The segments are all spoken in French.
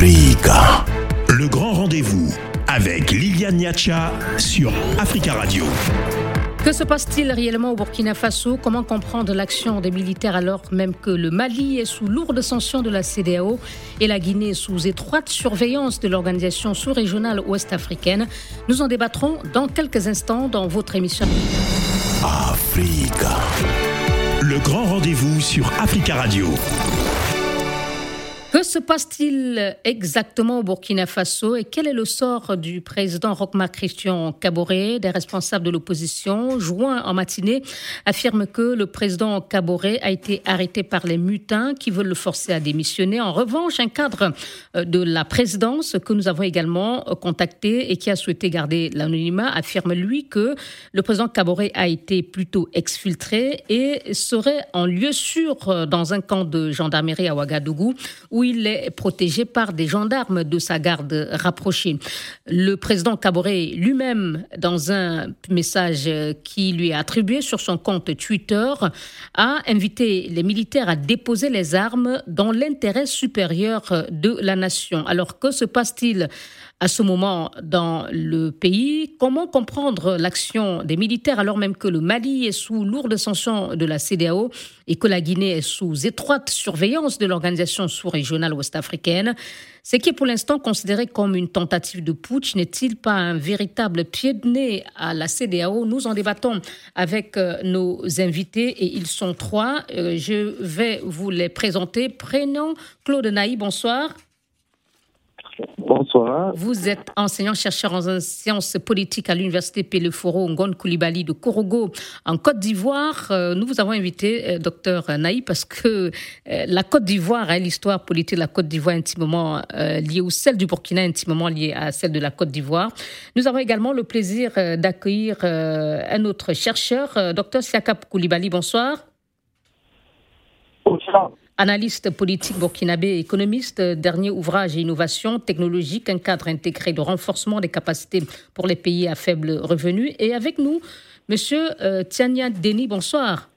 Africa. Le grand rendez-vous avec Liliane Niacha sur Africa Radio. Que se passe-t-il réellement au Burkina Faso? Comment comprendre l'action des militaires alors même que le Mali est sous lourde sanction de la CDAO et la Guinée sous étroite surveillance de l'organisation sous-régionale ouest-africaine? Nous en débattrons dans quelques instants dans votre émission. Africa. Le grand rendez-vous sur Africa Radio. Que se passe-t-il exactement au Burkina Faso et quel est le sort du président Rochma Christian Caboret Des responsables de l'opposition, joints en matinée, affirment que le président Caboret a été arrêté par les mutins qui veulent le forcer à démissionner. En revanche, un cadre euh, de la présidence que nous avons également euh, contacté et qui a souhaité garder l'anonymat affirme lui que le président Caboret a été plutôt exfiltré et serait en lieu sûr euh, dans un camp de gendarmerie à Ouagadougou il est protégé par des gendarmes de sa garde rapprochée. Le président Caboret lui-même, dans un message qui lui est attribué sur son compte Twitter, a invité les militaires à déposer les armes dans l'intérêt supérieur de la nation. Alors que se passe-t-il à ce moment dans le pays. Comment comprendre l'action des militaires alors même que le Mali est sous lourde sanction de la CDAO et que la Guinée est sous étroite surveillance de l'organisation sous-régionale ouest-africaine? Ce qui est pour l'instant considéré comme une tentative de putsch? N'est-il pas un véritable pied de nez à la CDAO Nous en débattons avec euh, nos invités et ils sont trois. Euh, je vais vous les présenter. Prénom Claude Naï, bonsoir. Bonsoir. Vous êtes enseignant-chercheur en sciences politiques à l'université Peleforo Ngon Koulibaly de Korogo en Côte d'Ivoire. Euh, nous vous avons invité, euh, docteur Naï, parce que euh, la Côte d'Ivoire, hein, l'histoire politique de la Côte d'Ivoire intimement liée ou celle du Burkina intimement liée à celle de la Côte d'Ivoire. Nous avons également le plaisir d'accueillir un autre chercheur, docteur Siakap Koulibaly. Bonsoir. Analyste politique burkinabé économiste, dernier ouvrage innovation technologique, un cadre intégré de renforcement des capacités pour les pays à faible revenu. Et avec nous, Monsieur euh, Tiania bonsoir.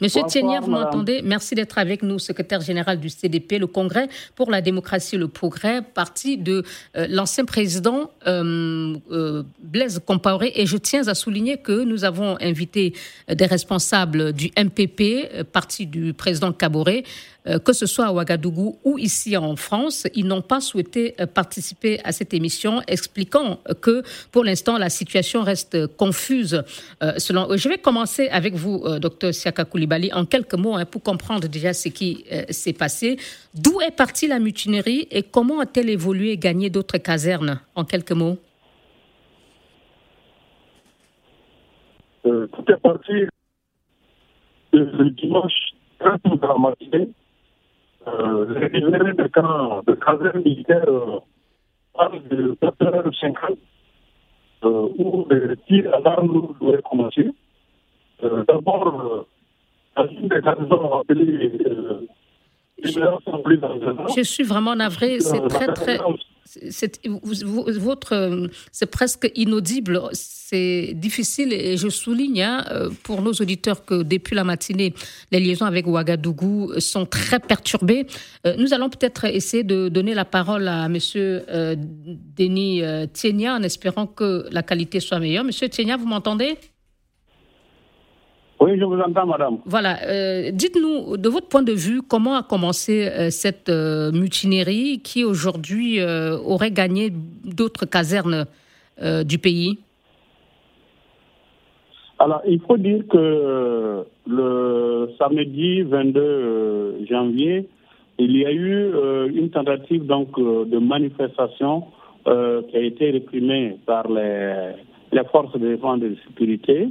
Monsieur Tienia, vous m'entendez? Merci d'être avec nous, secrétaire général du CDP, le Congrès pour la démocratie et le progrès, parti de euh, l'ancien président euh, euh, Blaise Compaoré. Et je tiens à souligner que nous avons invité des responsables du MPP, parti du président Caboret, que ce soit à Ouagadougou ou ici en France, ils n'ont pas souhaité euh, participer à cette émission, expliquant que pour l'instant la situation reste confuse. Euh, Je vais commencer avec vous, docteur Siaka Koulibaly, en quelques mots hein, pour comprendre déjà ce qui s'est passé. D'où est partie la mutinerie et comment a-t-elle évolué et gagné d'autres casernes En quelques mots? tout est parti le dimanche 30 de la matinée euh, les de camp de caserne militaire euh, parlent de 4h50 euh, où les tirs à l'arme doivent commencer. Euh, D'abord, euh, à une des garnisons appelées euh, je suis vraiment navré, c'est très très c'est votre c'est presque inaudible, c'est difficile et je souligne hein, pour nos auditeurs que depuis la matinée les liaisons avec Ouagadougou sont très perturbées. Euh, nous allons peut-être essayer de donner la parole à monsieur euh, Denis euh, Tienia en espérant que la qualité soit meilleure. Monsieur Tienia, vous m'entendez? Oui, je vous entends, madame. Voilà. Euh, dites-nous, de votre point de vue, comment a commencé euh, cette euh, mutinerie qui aujourd'hui aurait gagné d'autres casernes du pays? Alors, il faut dire que le samedi 22 janvier, il y a eu une tentative donc de manifestation qui a été réprimée par les, les forces de défense et de sécurité.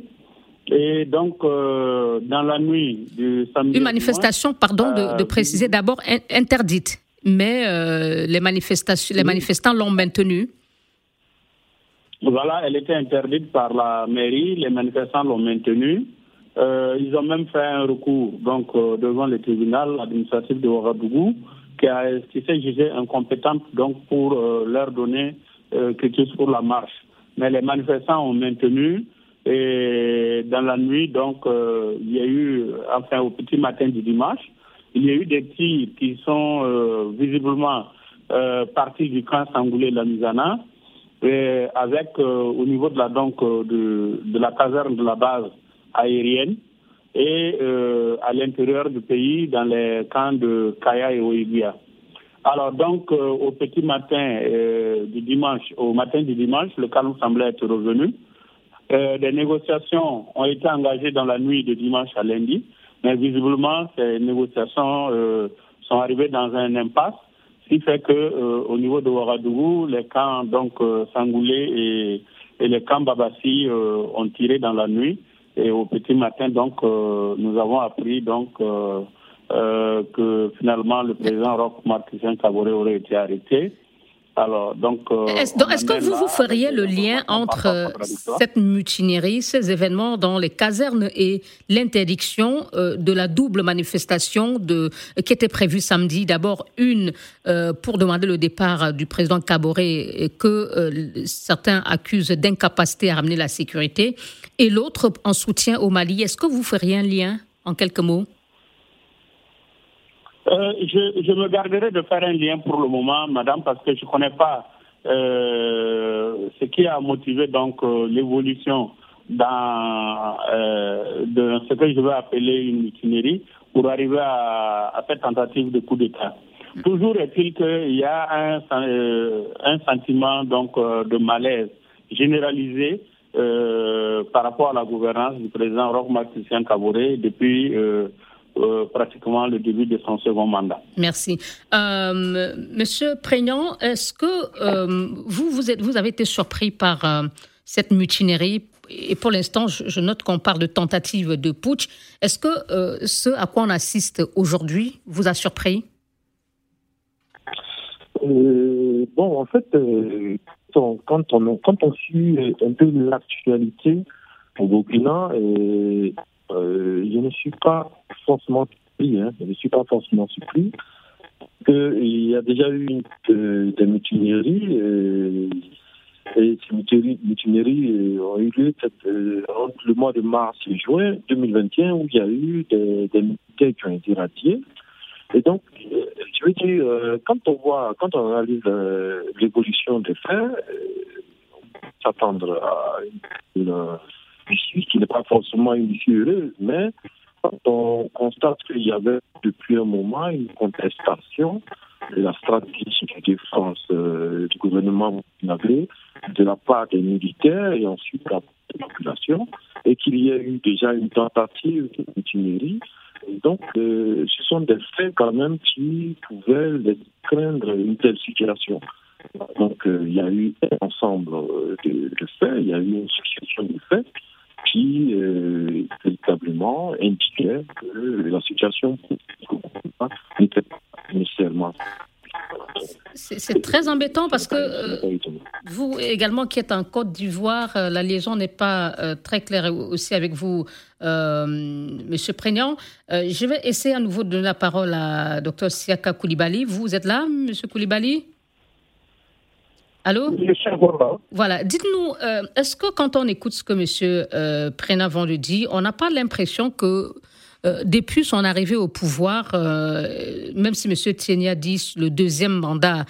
Et donc, euh, dans la nuit du samedi. Une manifestation, pardon de, euh, préciser d'abord, interdite. Mais euh, les, manifestations, les manifestants l'ont maintenue. Voilà, elle était interdite par la mairie. Les manifestants l'ont maintenue. ils ont même fait un recours donc, devant le tribunal administratif de Ouagadougou qui, a, qui s'est jugé incompétente donc, pour leur donner chose pour la marche. Mais les manifestants ont maintenu et dans la nuit, donc, euh, il y a eu, enfin, au petit matin du dimanche, il y a eu des tirs qui sont visiblement partis du camp sangoulé Lamizana, avec au niveau de la donc de, la caserne de la base aérienne et à l'intérieur du pays dans les camps de Kaya et Oibia. Alors donc, euh, au petit matin euh, du dimanche, au matin du dimanche, le calme semblait être revenu. Euh, des négociations ont été engagées dans la nuit de dimanche à lundi, mais visiblement, ces négociations sont arrivées dans un impasse, ce qui fait que au niveau de Ouagadougou, les camps donc Sangoulé et, et les camps Babassi ont tiré dans la nuit. Et au petit matin, donc, nous avons appris donc euh, que finalement le président Roch Marc-Christian aurait été arrêté. Alors, donc. Euh, est-ce que vous, vous feriez le lien entre cette mutinerie, ces événements dans les casernes et l'interdiction euh, de la double manifestation de, qui était prévue samedi? D'abord, une pour demander le départ du président Caboret et que certains accusent d'incapacité à ramener la sécurité, et l'autre en soutien au Mali. Est-ce que vous feriez un lien, en quelques mots? Euh, je, je, me garderai de faire un lien pour le moment, madame, parce que je ne connais pas euh, ce qui a motivé donc euh, l'évolution dans euh, de ce que je vais appeler une mutinerie pour arriver à, à cette tentative de coup d'État. Toujours est-il qu'il y a un, un sentiment donc de malaise généralisé par rapport à la gouvernance du président Roch Christian Caboret depuis euh, pratiquement le début de son second mandat. Merci. Euh, Monsieur Prégnant, est-ce que euh, vous, vous, êtes, vous avez été surpris par cette mutinerie? Et pour l'instant, je, note qu'on parle de tentative de putsch. Est-ce que ce à quoi on assiste aujourd'hui vous a surpris? Bon, en fait, quand on, quand on suit un peu l'actualité au Burkina, euh, je ne suis pas forcément surpris, hein, je ne suis pas forcément surpris qu'il y a déjà eu euh, des mutineries euh, et ces mutineries, ont eu lieu entre le mois de mars et juin 2021 où il y a eu des, des qui ont été radiés. Et donc, je veux dire, quand on voit, quand on analyse l'évolution des faits, s'attendre à une qui n'est pas forcément une issue heureuse, mais quand on constate qu'il y avait depuis un moment une contestation de la stratégie de défense euh, du gouvernement de la part des militaires et ensuite de la population, et qu'il y a eu déjà une tentative de mutinerie. Donc, euh, ce sont des faits quand même qui pouvaient craindre une telle situation. Donc, euh, il y a eu un ensemble de, de, faits, il y a eu une succession de faits qui euh, véritablement indiquait que la situation n'était pas nécessairement c'est très embêtant parce que euh, vous également qui êtes en Côte d'Ivoire, euh, la liaison n'est pas très claire aussi avec vous, Monsieur Prégnant. je vais essayer à nouveau de donner la parole à Dr Siaka Koulibaly. Vous êtes là, Monsieur Koulibaly? Allô? Voilà. Dites-nous, euh, est-ce que quand on écoute ce que M. Euh, Prénavant le dit, on n'a pas l'impression que euh, depuis son arrivée au pouvoir, euh, même si M. Tienia dit le deuxième mandat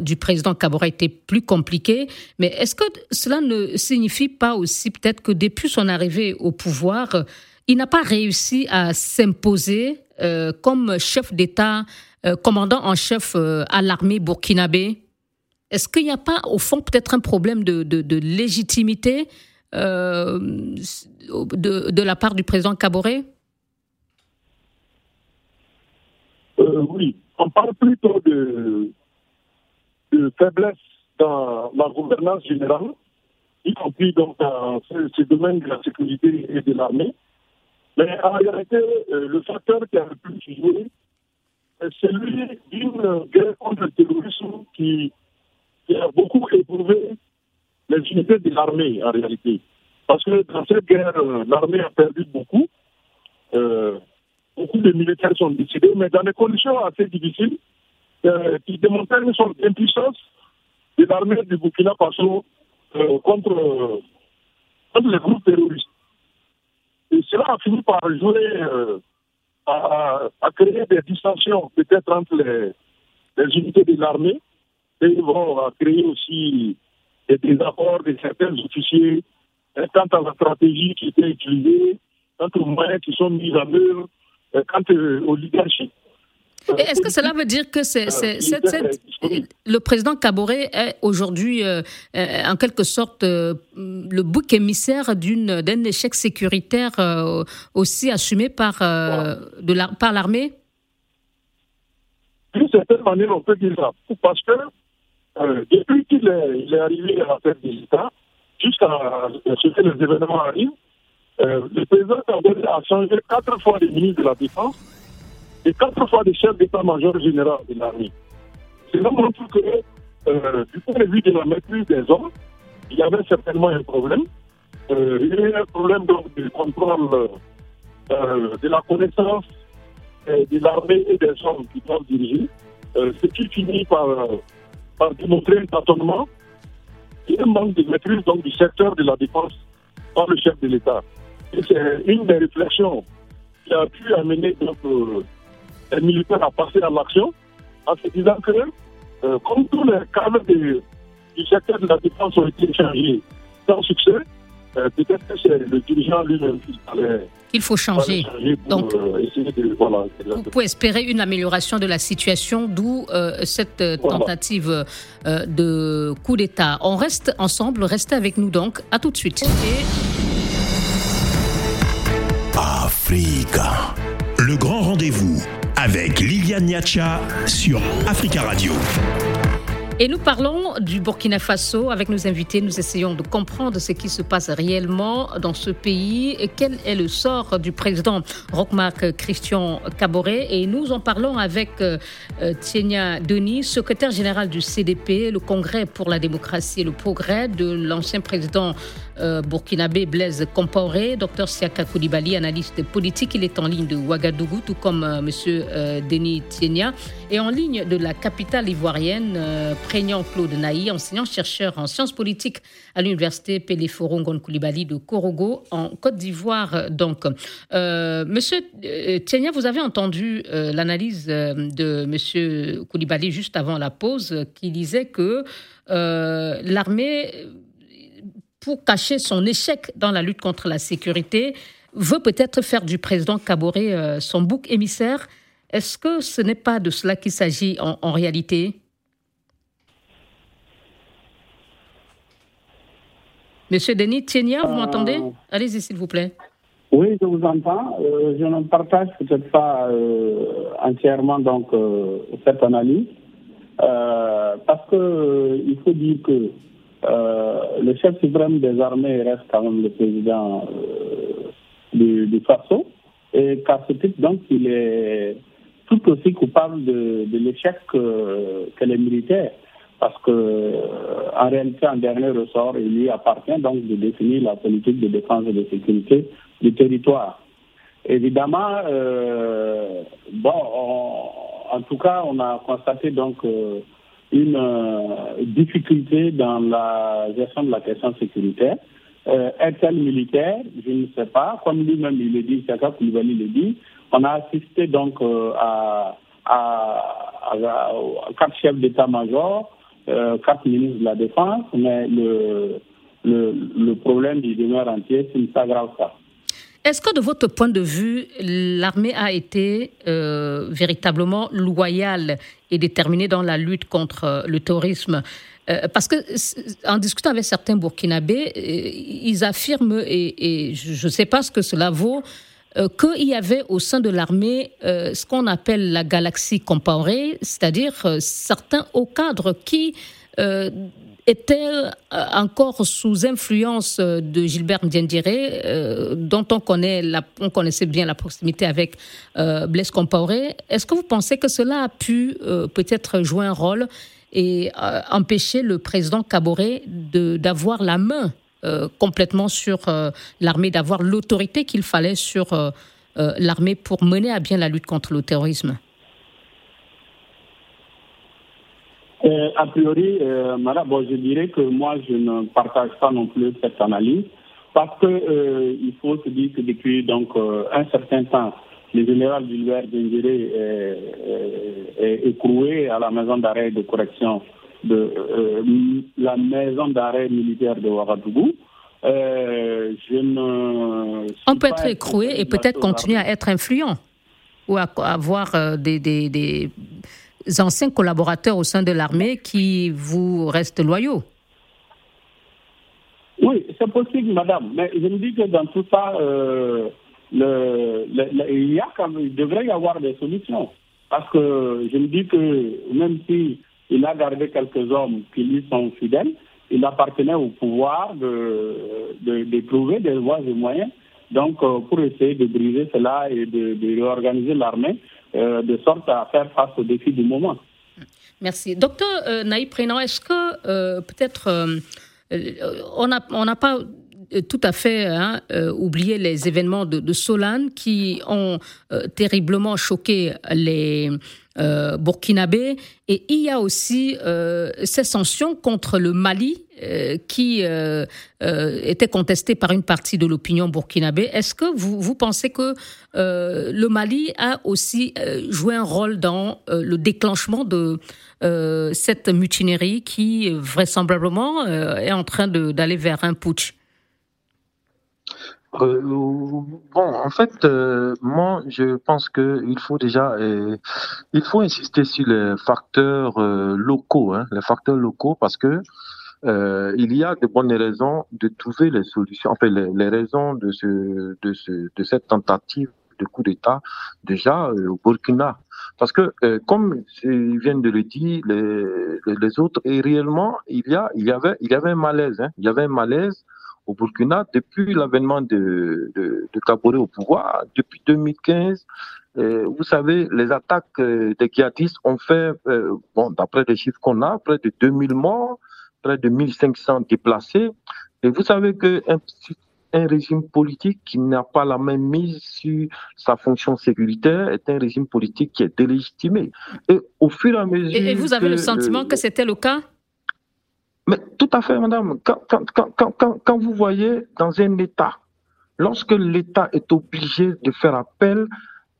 du président Kabora était plus compliqué, mais est-ce que cela ne signifie pas aussi peut-être que depuis son arrivée au pouvoir, il n'a pas réussi à s'imposer comme chef d'État, commandant en chef à l'armée burkinabé? Est-ce qu'il n'y a pas, au fond, peut-être un problème de, de, légitimité euh, de, la part du président Caboret euh, Oui, on parle plutôt de, de, faiblesse dans la gouvernance générale, y compris donc dans ce, domaine de la sécurité et de l'armée. Mais en réalité, euh, le facteur qui a le plus joué, c'est celui d'une guerre contre le terrorisme qui qui a beaucoup éprouvé les unités de l'armée en réalité. Parce que dans cette guerre, euh, l'armée a perdu beaucoup. Euh, beaucoup de militaires sont décédés, mais dans des conditions assez difficiles euh, qui démontrent son impuissance de l'armée du Burkina Faso contre, contre, les groupes terroristes. Et cela a fini par jouer à, créer des distensions peut-être entre les, unités de l'armée et ils vont créer aussi des désaccords de certains officiers quant à la stratégie qui était utilisée, quant aux moyens qui sont mis en œuvre, quant au leadership. Est-ce que cela veut dire que c'est, le président Kaboré est aujourd'hui, euh, euh, en quelque sorte, euh, le bouc émissaire d'une, d'un échec sécuritaire aussi assumé par, de la, par l'armée? D'une certaine manière, on peut dire ça. Parce que depuis qu'il est, arrivé à la tête de l'État, jusqu'à ce que les événements arrivent, le président a changé quatre fois de ministre de la Défense et quatre fois des chefs d'état-major général de l'armée. Cela montre que, euh, du point de vue de la maîtrise des hommes, il y avait certainement un problème. Euh, il y a un problème donc, de contrôle euh, de la connaissance de l'armée et des hommes qui doivent diriger, ce qui finit par, par démontrer un tâtonnement et un manque de maîtrise du secteur de la défense par le chef de l'État. Et c'est une des réflexions qui a pu amener donc, les militaires à passer à l'action en se disant que, euh, comme tous les cadres du secteur de la défense ont été changés sans succès, euh, peut-être que c'est le dirigeant lui-même qui fallait. Il faut changer. Donc, euh, vous pouvez espérer une amélioration de la situation, d'où cette tentative de coup d'État. On reste ensemble, restez avec nous donc. À tout de suite. Africa. Le grand rendez-vous avec Liliane Niacha sur Africa Radio. Et nous parlons du Burkina Faso avec nos invités. Nous essayons de comprendre ce qui se passe réellement dans ce pays et quel est le sort du président Rochmark Christian Caboret. Et nous en parlons avec euh, Tienia Denis, secrétaire général du CDP, le Congrès pour la démocratie et le progrès de l'ancien président euh, burkinabé Blaise Compaoré, docteur Siaka Koulibaly, analyste politique. Il est en ligne de Ouagadougou, tout comme. Euh, monsieur euh, Denis Tienia, et en ligne de la capitale ivoirienne, Prégnant Claude Naï, enseignant-chercheur en sciences politiques à l'université Péléforongon Koulibaly de Korogo, en Côte d'Ivoire. Donc, monsieur Tienia, vous avez entendu l'analyse de monsieur Koulibaly juste avant la pause, qui disait que l'armée pour cacher son échec dans la lutte contre la sécurité, veut peut-être faire du président Kaboré euh, son bouc émissaire. Est-ce que ce n'est pas de cela qu'il s'agit en, réalité? Monsieur Denis Tienia, vous m'entendez? Euh, Allez-y, s'il vous plaît. Oui, je vous entends. Euh, je ne partage peut-être pas entièrement donc cette analyse, parce que il faut dire que le chef suprême des armées reste quand même le président euh, du, du, Faso. Et qu'à ce titre, donc, il est tout aussi coupable de, l'échec que, les militaires. Parce que, en réalité, en dernier ressort, il lui appartient donc de définir la politique de défense et de sécurité du territoire. Évidemment, euh, bon, en tout cas, on a constaté donc une euh, difficulté dans la gestion de la question sécuritaire. Euh, Est-elle militaire Je ne sais pas. Comme lui-même il le dit, Chaka Koulibaly le dit, on a assisté donc euh, à, quatre chefs d'état-major, euh, quatre ministres de la Défense, mais le, problème du demeure entier, c'est une s'aggrave ça. Est-ce que de votre point de vue, l'armée a été véritablement loyale et déterminée dans la lutte contre euh, le terrorisme. Euh, parce que en discutant avec certains Burkinabés, ils affirment, et, je ne sais pas ce que cela vaut, qu'il y avait au sein de l'armée ce qu'on appelle la galaxie comparée, c'est-à-dire certains hauts cadres qui était euh, encore sous influence de Gilbert Ndiendire, euh, dont on, connaissait bien la proximité avec euh, Blaise Compaoré? Est-ce que vous pensez que cela a pu peut-être jouer un rôle et empêcher le président Kaboré d'avoir la main complètement sur l'armée, d'avoir l'autorité qu'il fallait sur l'armée pour mener à bien la lutte contre le terrorisme? Euh, a priori, euh, madame, bon, je dirais que moi, je ne partage pas non plus cette analyse parce que euh, il faut se dire que depuis donc un certain temps, le général Gilbert Dengéré est, écroué à la maison d'arrêt de correction de la maison d'arrêt militaire de Ouagadougou. Je ne On peut être écroué et peut-être continuer à être influent ou à avoir des, des, des anciens collaborateurs au sein de l'armée qui vous restent loyaux. Oui, c'est possible, madame. Mais je me dis que dans tout ça, euh, il, y a il devrait y avoir des solutions. Parce que je me dis que même si il a gardé quelques hommes qui lui sont fidèles, il appartenait au pouvoir de, de, trouver des voies et moyens donc euh, pour essayer de briser cela et de, réorganiser l'armée euh, de sorte à faire face aux défis du moment. Merci. Docteur euh, Prénan, est-ce que peut-être on n'a pas tout à fait hein, oublié les événements de, de Solane qui ont terriblement choqué les, euh, burkinabé. Et il y a aussi euh, ces sanctions contre le Mali euh, qui euh, étaient contestées par une partie de l'opinion burkinabé. Est-ce que vous, vous pensez que le Mali a aussi joué un rôle dans le déclenchement de cette mutinerie qui vraisemblablement est en train d'aller vers un putsch? Euh, bon, en fait, euh, moi, je pense que il faut déjà, euh, il faut insister sur les facteurs locaux, hein, les facteurs locaux, parce que il y a de bonnes raisons de trouver les solutions, enfin les, les raisons de ce, de ce, de cette tentative de coup d'État déjà au Burkina. Parce que, comme ils viennent de le dire, les, les, autres, et réellement, il y a, il y avait, il y avait un malaise, hein, il y avait un malaise au Burkina depuis l'avènement de, de, de au pouvoir, depuis 2015. Euh, vous savez, les attaques euh, des djihadistes ont fait, euh, bon, d'après les chiffres qu'on a, près de 2000 morts, près de 1500 déplacés. Et vous savez que un, régime politique qui n'a pas la même mise sur sa fonction sécuritaire est un régime politique qui est délégitimé. Et au fur et à mesure. Et, vous avez le sentiment que c'était le cas? Mais tout à fait, madame. Quand, quand, quand, quand, vous voyez dans un État, lorsque l'État est obligé de faire appel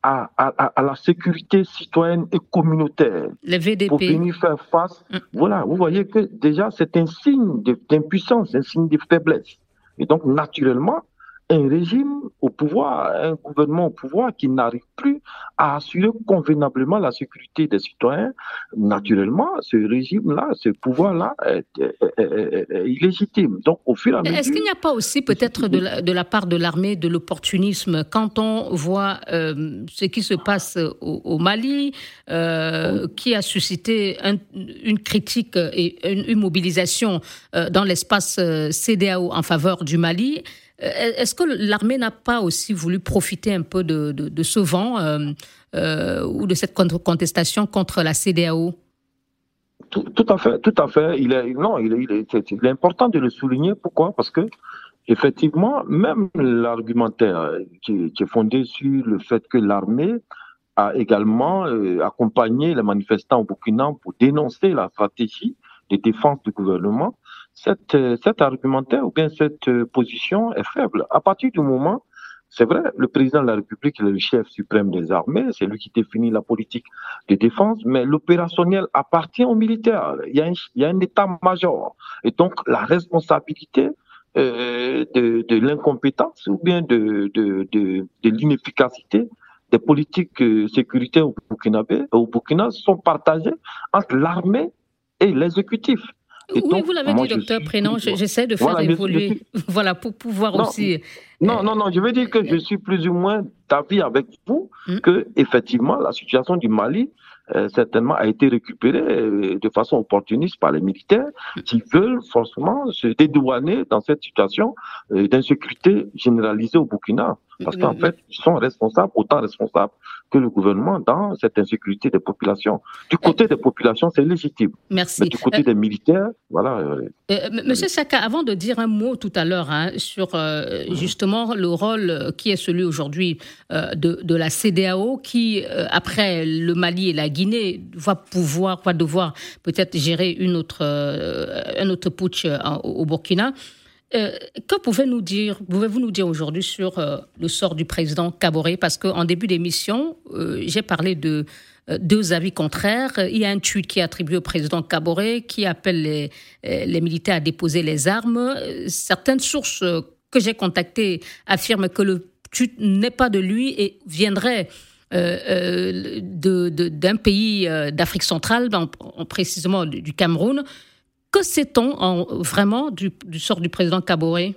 à, à, à, la sécurité citoyenne et communautaire pour venir faire face, mm. voilà, vous voyez que déjà c'est un signe d'impuissance, un signe de faiblesse. Et donc, naturellement, un régime au pouvoir, un gouvernement au pouvoir qui n'arrive plus à assurer convenablement la sécurité des citoyens, naturellement, ce régime-là, ce pouvoir-là est, illégitime. Donc, au fur et à mesure. Est-ce qu'il n'y a pas aussi, peut-être, de la, de la part de l'armée, de l'opportunisme quand on voit euh, ce qui se passe au, Mali, euh, qui a suscité une critique et une, mobilisation euh, dans l'espace CDAO en faveur du Mali? Est-ce que l'armée n'a pas aussi voulu profiter un peu de, ce vent euh, euh, ou de cette contestation contre la CDAO tout, à fait, tout à fait. Il est, non, il est, important de le souligner. Pourquoi? Parce que effectivement, même l'argumentaire qui, qui, est fondé sur le fait que l'armée a également accompagné les manifestants au Burkina pour dénoncer la stratégie de défense du gouvernement cette, euh, cet argumentaire ou bien cette euh, position est faible. À partir du moment, c'est vrai, le président de la République est le chef suprême des armées, c'est lui qui définit la politique de défense, mais l'opérationnel appartient aux militaires. Il y a un, état-major. Et donc, la responsabilité euh, de, l'incompétence ou bien de, l'inefficacité des politiques sécuritaires au au Burkina sont partagées entre l'armée et l'exécutif oui, vous l'avez dit, docteur Prénom, j'essaie de faire évoluer, voilà, pour pouvoir aussi. Non, euh, non, non, je veux dire que je suis plus ou moins d'avis avec vous hmm. que, effectivement, la situation du Mali, euh, certainement, a été récupérée euh, de façon opportuniste par les militaires hmm. qui veulent forcément se dédouaner dans cette situation d'insécurité généralisée au Burkina. Parce qu'en fait, ils sont responsables, autant responsables que le gouvernement dans cette insécurité des populations. Du côté des populations, c'est légitime. Merci. Mais du côté euh, des militaires, voilà. Euh, euh, Monsieur Saka, avant de dire un mot tout à l'heure hein, sur justement le rôle qui est celui aujourd'hui de, de, la CDAO, qui, après le Mali et la Guinée, va pouvoir, va devoir peut-être gérer une autre, un autre putsch au Burkina. Que pouvez-vous nous dire, aujourd'hui sur le sort du président Kaboré? Parce qu'en début d'émission, j'ai parlé de deux avis contraires. Il y a un tweet qui est attribué au président Kaboré qui appelle les, militaires à déposer les armes. Certaines sources que j'ai contactées affirment que le tweet n'est pas de lui et viendrait euh, euh, d'un pays euh, d'Afrique centrale, précisément du, Cameroun. Que sait-on vraiment du, sort du président Kaboré?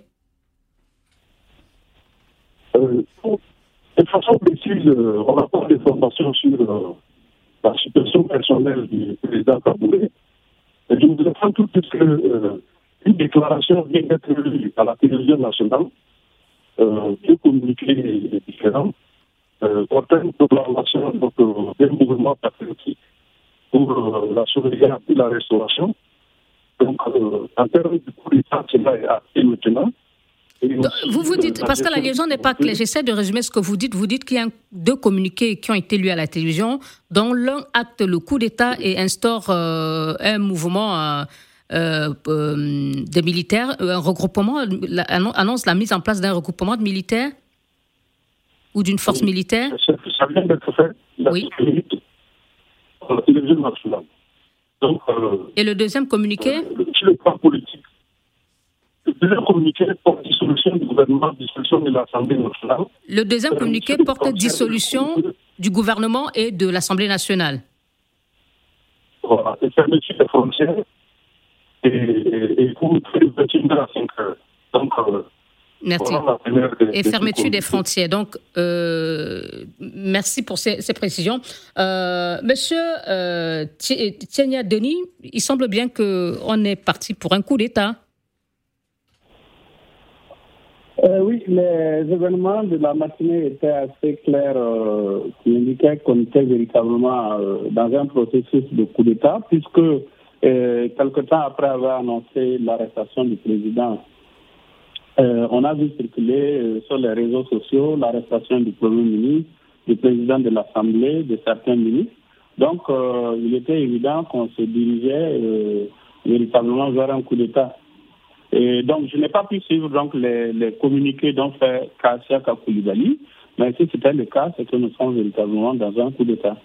De façon précise, on n'a pas d'informations sur la situation personnelle du président Kaboré. Je vous apprends tout de suite qu'une déclaration vient d'être lue à la télévision nationale, euh, deux communiqués différents euh, une proclamation euh, d'un mouvement patriotique pour euh, la sauvegarde et la restauration. Donc, euh, en termes de coup d'État, cela est acté maintenant. vous vous dites, parce que la liaison n'est pas claire, j'essaie de résumer ce que vous dites. Vous dites qu'il y a deux communiqués qui ont été lus à la télévision, dont l'un acte le coup d'État et instaure un mouvement euh, des militaires, un regroupement, annonce la mise en place d'un regroupement de militaires ou d'une force militaire? Ça vient d'être fait. oui. Donc, euh, Et le deuxième communiqué euh, Sur le plan politique. Le deuxième communiqué porte dissolution du gouvernement, dissolution de l'Assemblée nationale. Le deuxième euh, communiqué porte dissolution du gouvernement et de l'Assemblée nationale. Voilà, et fermeture des frontières et, et, et pour le 21 à 5 heures. Donc, euh, Merci. Et fermeture des frontières. Donc, euh, merci pour ces, précisions. Euh, monsieur euh, Denis, il semble bien qu'on est parti pour un coup d'État. Euh, oui, les événements de la matinée étaient assez clairs, qui indiquaient qu'on était véritablement dans un processus de coup d'État, puisque quelque temps après avoir annoncé l'arrestation du président euh, on a vu circuler euh, sur les réseaux sociaux l'arrestation du Premier ministre, du président de l'Assemblée, de certains ministres. Donc, euh, il était évident qu'on se dirigeait véritablement vers un coup d'État. Et donc, je n'ai pas pu suivre donc, les, communiqués dont fait Kassia Kakoulibaly, mais si c'était le cas, c'est que nous sommes véritablement dans un coup d'État.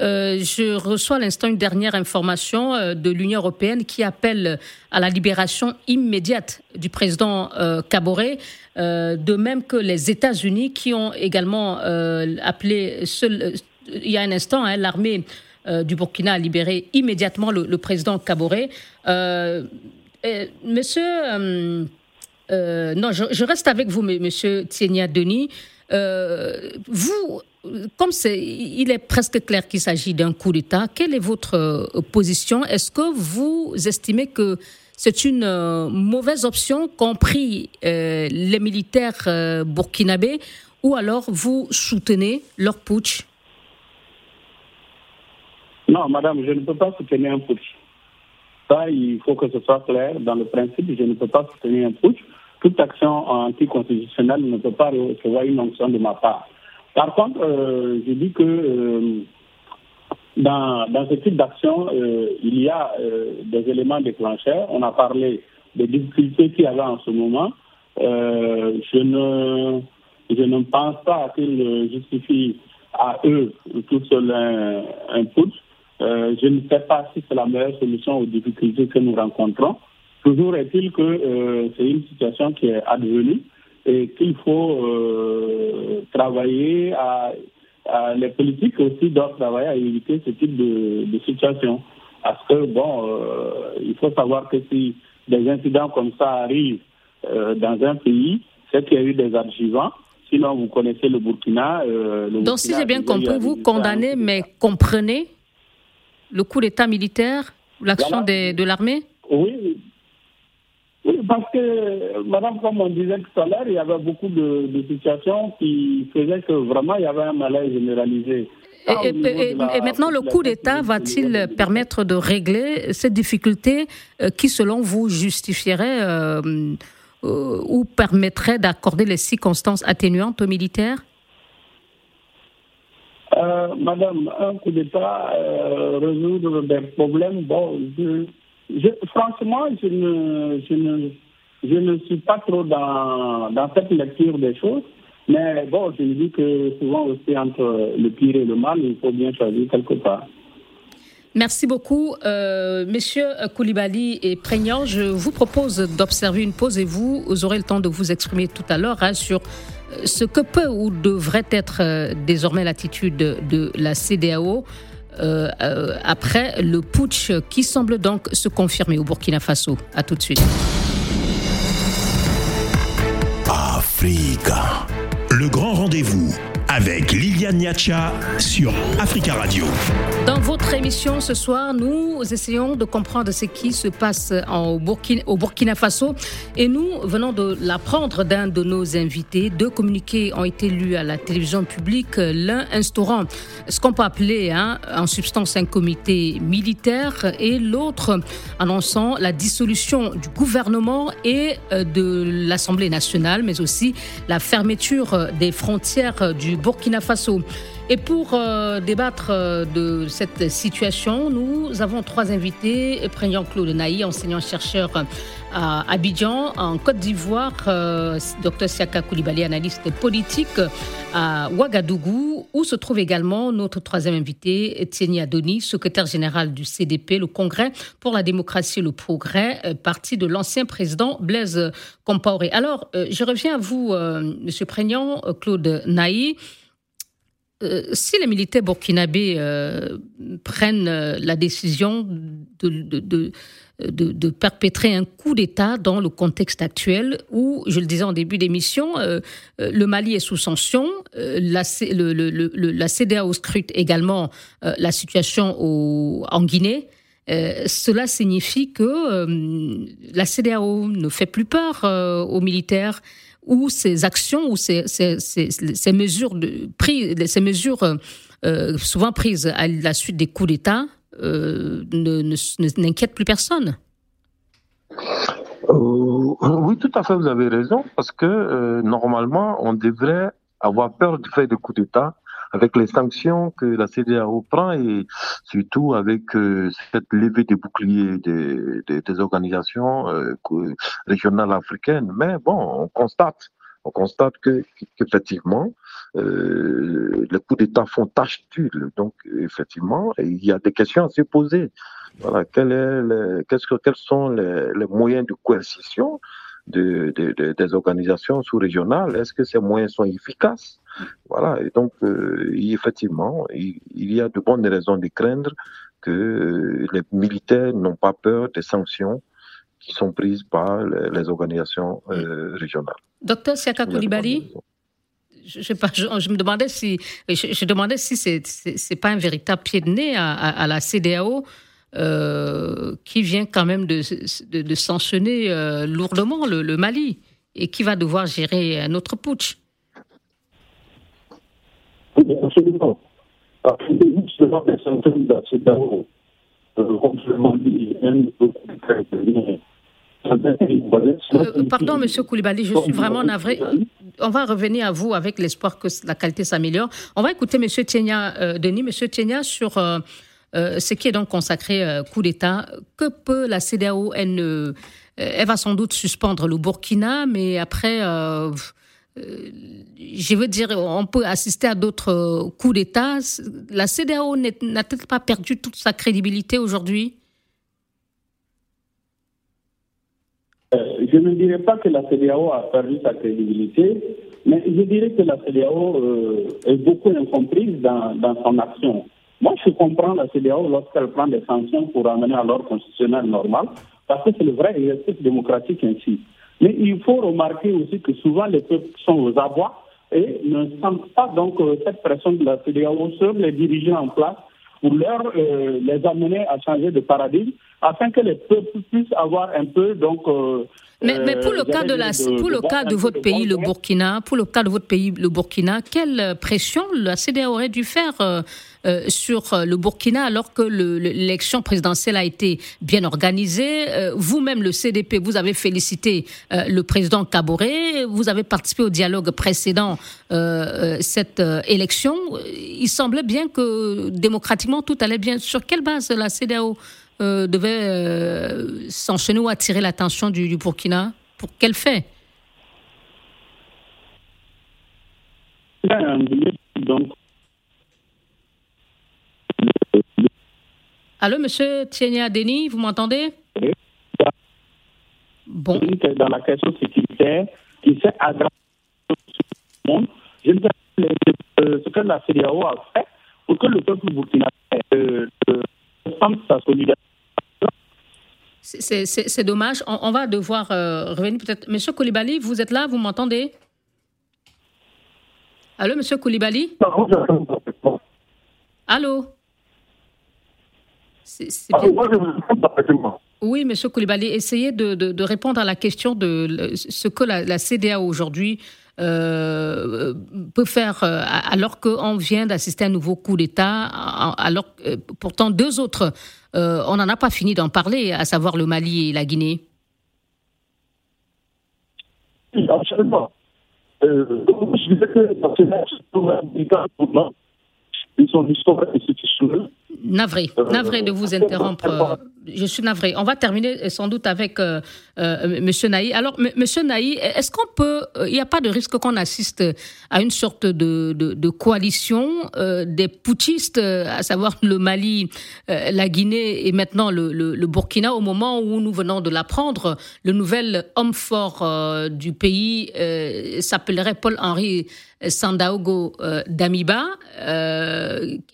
Euh, je reçois à l'instant une dernière information euh, de l'Union européenne qui appelle à la libération immédiate du président euh, Kaboré, de même que les États-Unis qui ont également appelé, il y a un instant, hein, l'armée du Burkina à libérer immédiatement le, président Kaboré. monsieur, non, je, reste avec vous, monsieur Tienia Denis. vous, comme il est presque clair qu'il s'agit d'un coup d'État, quelle est votre euh, position? Est-ce que vous estimez que c'est une euh, mauvaise option compris euh, les militaires burkinabés ou alors vous soutenez leur putsch? Non, madame, je ne peux pas soutenir un putsch. Ça, il faut que ce soit clair. Dans le principe, je ne peux pas soutenir un putsch. Toute action anticonstitutionnelle ne peut pas recevoir une onction de ma part. Par contre, euh, je dis que euh, dans, dans, ce type d'action, euh, il y a des éléments déclencheurs. On a parlé des difficultés qu'il y avait en ce moment. je, ne, je ne pense pas qu'ils justifient à eux tout seul un, un putsch. je ne sais pas si c'est la meilleure solution aux difficultés que nous rencontrons. Toujours est-il que c'est une situation qui est advenue et qu'il faut euh, travailler à, les politiques aussi doivent travailler à éviter ce type de, situation. Parce que, bon, euh, il faut savoir que si des incidents comme ça arrivent euh, dans un pays, c'est qu'il y a eu des adjuvants. Sinon, vous connaissez le Burkina. Donc, si j'ai bien compris, vous condamnez, mais comprenez le coup d'État militaire, l'action de l'armée? Oui, oui, parce que, madame, comme on disait tout à l'heure, il y avait beaucoup de, situations qui faisaient que vraiment il y avait un malaise généralisé. Et, maintenant, le coup d'État va-t-il permettre de régler ces difficultés euh, qui, selon vous, justifieraient euh, euh, ou permettraient d'accorder les circonstances atténuantes aux militaires? Madame, un coup d'État résoudre des problèmes, bon, je, franchement, je ne, je ne, je ne suis pas trop dans, dans cette lecture des choses. Mais bon, je me dis que souvent aussi entre le pire et le mal, il faut bien choisir quelque part. Merci beaucoup, euh, messieurs Koulibaly et Prégnant. Je vous propose d'observer une pause et vous, aurez le temps de vous exprimer tout à l'heure hein, sur euh, ce que peut ou devrait être euh, désormais l'attitude de la CDAO. Après le putsch qui semble donc se confirmer au Burkina Faso. À tout de suite. Africa. Le grand rendez-vous avec Liliane Niacha sur Africa Radio. Dans votre émission ce soir, nous essayons de comprendre ce qui se passe au, Burkina, Faso et nous venons de l'apprendre d'un de nos invités. Deux communiqués ont été lus à la télévision publique, l'un instaurant ce qu'on peut appeler hein, en substance un comité militaire et l'autre annonçant la dissolution du gouvernement et euh, de l'Assemblée nationale, mais aussi la fermeture des frontières du Burkina Faso. Et pour euh, débattre euh, de cette situation, nous avons trois invités. Prégnant Claude Naï, enseignant-chercheur à Abidjan, en Côte d'Ivoire, euh, Dr Siaka Koulibaly, analyste politique à Ouagadougou, où se trouve également notre troisième invité, Etienne Adoni, secrétaire général du CDP, le Congrès pour la démocratie et le progrès, parti de l'ancien président Blaise Compaoré. Alors, je reviens à vous, Monsieur Prégnant, Claude Naï. Euh, si les militaires burkinabés euh, prennent euh, la décision de, perpétrer un coup d'État dans le contexte actuel où, je le disais en début d'émission, le Mali est sous sanction, la, CDAO scrute également la situation en Guinée. cela signifie que la CDAO ne fait plus peur aux militaires où ces actions ou ces, mesures, de, pris, ces mesures euh, souvent prises à la suite des coups d'État euh, n'inquiètent plus personne. Euh, oui, tout à fait, vous avez raison, parce que normalement, on devrait avoir peur du fait de coups d'État avec les sanctions que la CDAO prend et surtout avec euh, cette levée des boucliers des, organisations euh, régionales africaines. Mais bon, on constate, on constate que qu'effectivement, euh, les coups d'État font tâche d'huile. Donc, effectivement, il y a des questions à se poser. Voilà, quel est que, quels sont les, moyens de coercition de, de, des organisations sous-régionales? Est-ce que ces moyens sont efficaces? Voilà, et donc, euh, effectivement, il, y a de bonnes raisons de craindre que euh, les militaires n'ont pas peur des sanctions qui sont prises par les, organisations euh, régionales. Docteur Siaka Koulibaly je, je, me demandais si, je, demandais si c'est c'est pas un véritable pied de nez à, la CDAO qui vient quand même de, de, sanctionner lourdement le, le, Mali et qui va devoir gérer un autre putsch. Oui, absolument. Parce que justement, des centaines d'accidents contre le Mali, même beaucoup de euh, pardon, Monsieur Koulibaly, je suis vraiment navré. On va revenir à vous avec l'espoir que la qualité s'améliore. On va écouter Monsieur Tienia, euh, Denis, Monsieur Tienia, sur euh, ce qui est donc consacré coup d'État. Que peut la CDAO elle, elle, va sans doute suspendre le Burkina, mais après, euh, je veux dire, on peut assister à d'autres coups d'État. La CDAO n'a-t-elle pas perdu toute sa crédibilité aujourd'hui euh, Je ne dirais pas que la CDAO a perdu sa crédibilité, mais je dirais que la CDAO euh, est beaucoup incomprise dans, dans, son action. Moi, je comprends la CDAO lorsqu'elle prend des sanctions pour amener à l'ordre constitutionnel normal, parce que c'est le vrai exercice démocratique ainsi. Mais il faut remarquer aussi que souvent les peuples sont aux abois et ne sentent pas donc euh, cette pression de la CDAO sur les dirigeants en place pour leur euh, les amener à changer de paradigme afin que les peuples puissent avoir un peu donc euh, mais, mais, pour le cas de la pour le cas de votre pays le Burkina pour le cas de votre pays le Burkina quelle pression la CDAO aurait dû faire euh, sur euh, le Burkina alors que l'élection présidentielle a été bien organisée? Euh, vous-même, le CDP, vous avez félicité le président Kaboré, vous avez participé au dialogue précédent cette élection. Il semblait bien que démocratiquement tout allait bien. Sur quelle base la CDAO devait s'enchaîner ou attirer l'attention du, Burkina Pour quel fait? Donc, Allô, monsieur Tienia Denis, vous m'entendez? Bon. Dans la question sécuritaire, qui s'est aggravé monde, je ne sais pas ce que la CDAO a fait pour que le peuple burkinabé euh, euh, sa solidarité. C'est dommage. On, va devoir euh, revenir peut-être. Monsieur Koulibaly, vous êtes là, vous m'entendez? Allô, monsieur Koulibaly? Allô? Oui, Monsieur Koulibaly, essayez de, répondre à la question de ce que la, CDA aujourd'hui euh, peut faire euh, alors qu'on vient d'assister à un nouveau coup d'État, alors que pourtant deux autres, euh, on n'en a pas fini d'en parler, à savoir le Mali et la Guinée. absolument. je disais que ils sont histoire institutionnelle Navré, euh, navré de vous interrompre. Je suis navré. On va terminer sans doute avec euh, euh, Monsieur Naï. Alors, Monsieur Naï, est-ce qu'on peut, il n'y a pas de risque qu'on assiste à une sorte de, de, coalition des putschistes, à savoir le Mali, la Guinée et maintenant le, le, Burkina, au moment où nous venons de l'apprendre, le nouvel homme fort du pays s'appellerait Paul-Henri Sandaogo Damiba.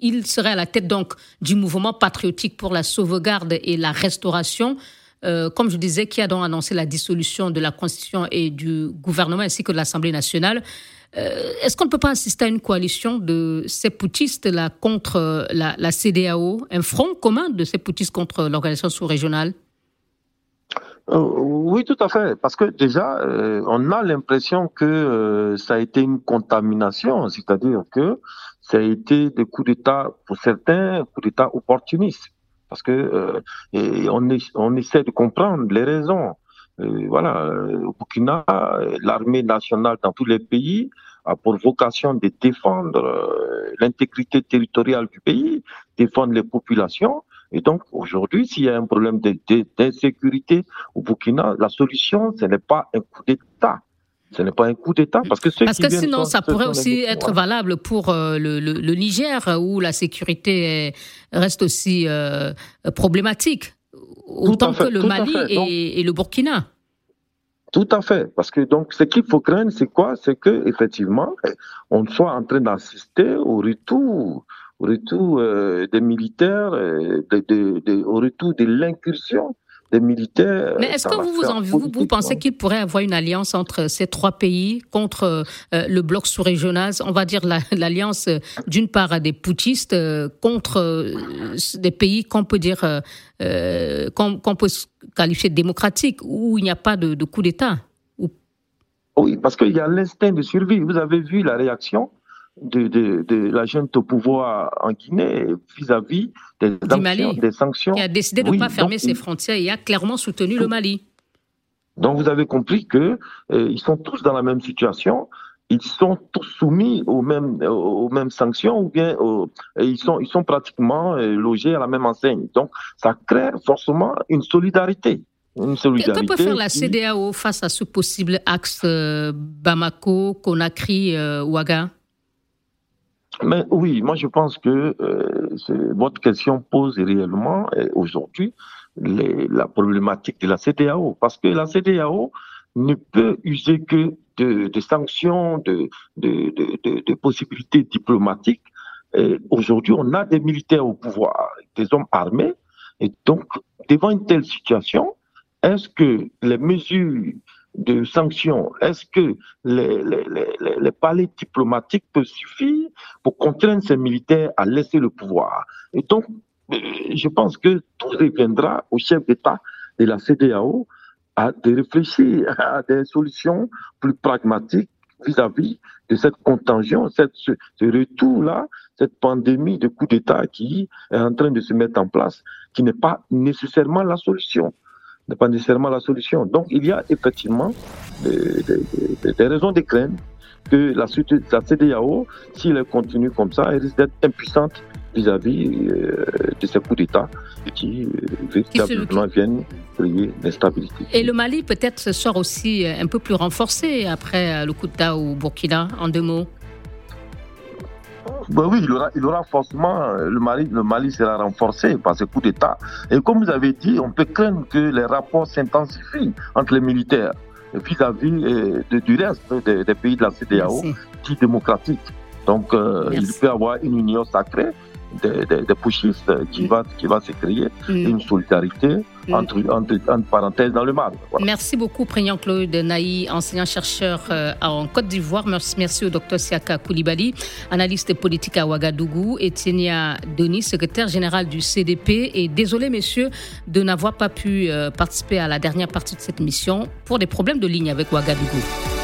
il serait à la tête donc du mouvement patriotique pour la sauvegarde et la restauration. Euh, comme je disais, qui a donc annoncé la dissolution de la Constitution et du gouvernement ainsi que de l'Assemblée nationale. Euh, est-ce qu'on ne peut pas assister à une coalition de ces poutistes-là contre la, la, CDAO, un front commun de ces poutistes contre l'organisation sous-régionale? Euh, oui, tout à fait. Parce que déjà, on a l'impression que ça a été une contamination, c'est-à-dire que ça a été des coups d'État, pour certains, coups d'État opportunistes. Parce que euh, on, on essaie de comprendre les raisons. Euh, voilà, au Burkina, l'armée nationale dans tous les pays a pour vocation de défendre euh, l'intégrité territoriale du pays, défendre les populations. Et donc, aujourd'hui, s'il y a un problème d'insécurité au Burkina, la solution, ce n'est pas un coup d'État. Ce n'est pas un coup d'État parce que parce que sinon ça pourrait aussi être valable pour euh, le, le, Niger où la sécurité reste aussi euh, problématique autant que le Mali et, le Burkina. Tout à fait, parce que donc ce qu'il faut craindre, c'est quoi? C'est que effectivement, on soit en train d'assister au retour, au retour euh, des militaires, de, au retour de l'incursion des militaires. Mais est-ce que vous, vous, vous, pensez qu'il pourrait y avoir une alliance entre ces trois pays contre euh, le bloc sous-régional On va dire l'alliance euh, d'une part des poutistes euh, contre des pays qu'on peut dire qu'on peut qualifier de démocratiques où il n'y a pas de, de coup d'État? Oui, parce qu'il y a l'instinct de survie. Vous avez vu la réaction de, de, de la junte au pouvoir en Guinée vis-à-vis des, des, sanctions. Qui a décidé de ne pas fermer ses frontières et a clairement soutenu le Mali. Donc vous avez compris que euh, ils sont tous dans la même situation. Ils sont tous soumis aux mêmes, aux mêmes sanctions ou bien ils, sont, ils sont pratiquement euh, logés à la même enseigne. Donc ça crée forcément une solidarité. Une solidarité que peut faire la CDAO face à ce possible axe euh, Bamako, Conakry, Ouaga? Mais oui, moi je pense que euh, votre question pose réellement euh, aujourd'hui la problématique de la CDAO, parce que la CDAO ne peut user que de, de sanctions, de, de, de, possibilités diplomatiques. Aujourd'hui, on a des militaires au pouvoir, des hommes armés, et donc devant une telle situation, est-ce que les mesures de sanctions, est-ce que les, les, palais diplomatiques peuvent suffire pour contraindre ces militaires à laisser le pouvoir? Et donc, euh, je pense que tout reviendra au chef d'État de la CDAO à de réfléchir à des solutions plus pragmatiques vis-à-vis de cette contagion, cette, ce, ce retour-là, cette pandémie de coup d'État qui est en train de se mettre en place, qui n'est pas nécessairement la solution n'est pas nécessairement la solution. Donc il y a effectivement des, raisons de craindre que la, la CDAO, si elle continue comme ça, elle risque d'être impuissante vis-à-vis euh, de ces coups d'État qui, euh, véritablement, viennent créer l'instabilité. Et le Mali peut-être se sort aussi un peu plus renforcé après le coup d'État au Burkina, en deux mots ben oui, il aura, il aura forcément, le Mali, le Mali sera renforcé par ce coup d'État. Et comme vous avez dit, on peut craindre que les rapports s'intensifient entre les militaires vis-à-vis euh, du reste des, pays de la CDAO, qui démocratiques. Donc, euh, il peut y avoir une union sacrée des, des, des pushistes qui, va, qui va se créer, mm. une solidarité mm. entre, entre, parenthèses dans le mal. Merci beaucoup, Président Claude Naï, enseignant-chercheur euh, en Côte d'Ivoire. Merci, merci, au docteur Siaka Koulibaly, analyste politique à Ouagadougou, et Denis, secrétaire général du CDP. Et désolé, messieurs, de n'avoir pas pu participer à la dernière partie de cette mission pour des problèmes de ligne avec Ouagadougou.